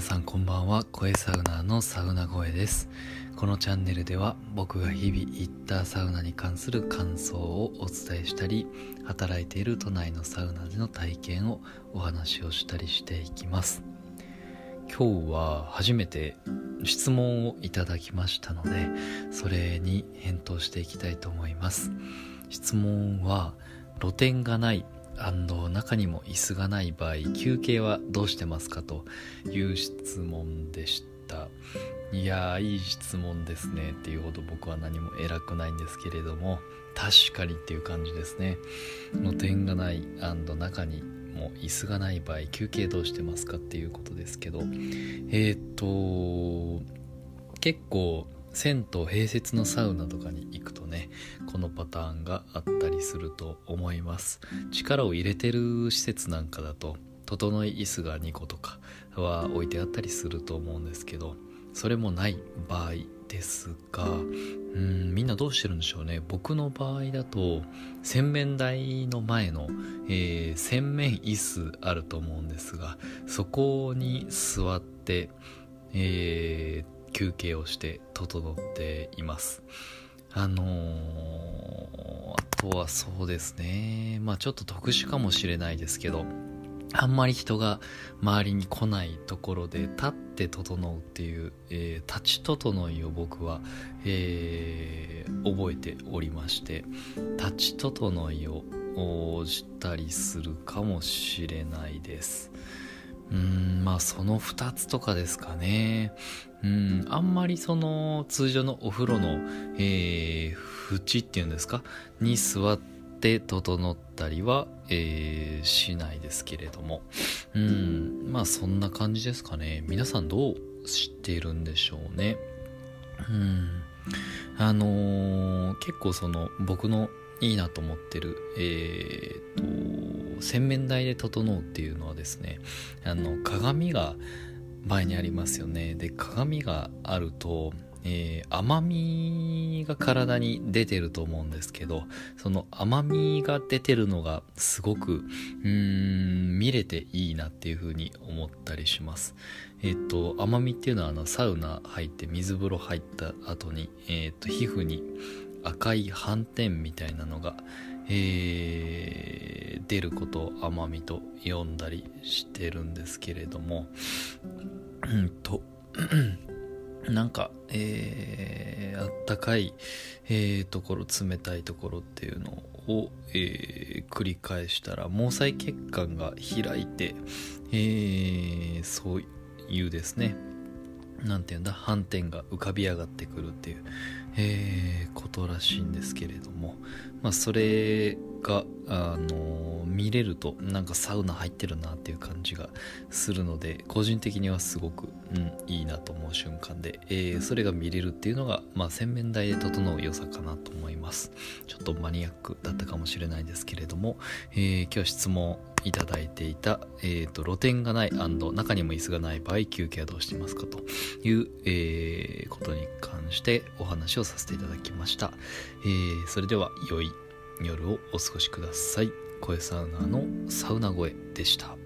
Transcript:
皆さんこんばんは。声サウナーのサウナ声です。このチャンネルでは僕が日々行ったサウナに関する感想をお伝えしたり働いている都内のサウナでの体験をお話をしたりしていきます。今日は初めて質問をいただきましたのでそれに返答していきたいと思います。質問は露店がない中にも椅子がない場合休憩はどうしてますかという質問でした。いやーいい質問ですねっていうほど僕は何も偉くないんですけれども確かにっていう感じですね。の点がない中にも椅子がない場合休憩どうしてますかっていうことですけど。えっ、と結構銭湯併設のサウナとかに行くとねこのパターンがあったりすると思います。力を入れてる施設なんかだと整い椅子が2個とかは置いてあったりすると思うんですけどそれもない場合ですがうんみんなどうしてるんでしょうね。僕の場合だと洗面台の前の、えー、洗面椅子あると思うんですがそこに座って、えー休憩をして整っています。あのー、あとはそうですね。まあちょっと特殊かもしれないですけどあんまり人が周りに来ないところで立って整うっていう、えー、立ち整いを僕は、えー、覚えておりまして立ち整いをしたりするかもしれないです。まあその2つとかですかね。うん。あんまりその通常のお風呂の、えー、縁っていうんですか？に座って整ったりは、えー、しないですけれども。うん。まあそんな感じですかね。皆さんどう知っているんでしょうね。うん。あのー、結構その僕のいいなと思ってるえー、っと洗面台で整うっていうのはですねあの鏡が前にありますよね。で鏡があると、えー、甘みが体に出てると思うんですけどその甘みが出てるのがすごくうーん見れていいなっていう風に思ったりします。えっ、ー、と甘みっていうのはあのサウナ入って水風呂入った後にえ、ー、と皮膚に赤い斑点みたいなのがえー、出ることを甘みと読んだりしてるんですけれどもうんと なんか、えー、あったかい、えー、ところ冷たいところっていうのを、えー、繰り返したら毛細血管が開いて、えー、そういうですね。なんていうんだ？斑点が浮かび上がってくるっていう、えー、ことらしいんですけれども、まあ、それが、あのー、見れるとなんかサウナ入ってるなっていう感じがするので個人的にはすごく、うん、いいなと思う瞬間で、えー、それが見れるっていうのが、まあ、洗面台で整う良さかなと思います。ちょっとマニアックだったかもしれないですけれども、え、今日質問いただいていた、えーと、露店がない中にも椅子がない場合休憩はどうしてますか？という、えー、ことに関してお話をさせていただきました、えー、それでは良い夜をお過ごしください。声サウナのサウナ声でした。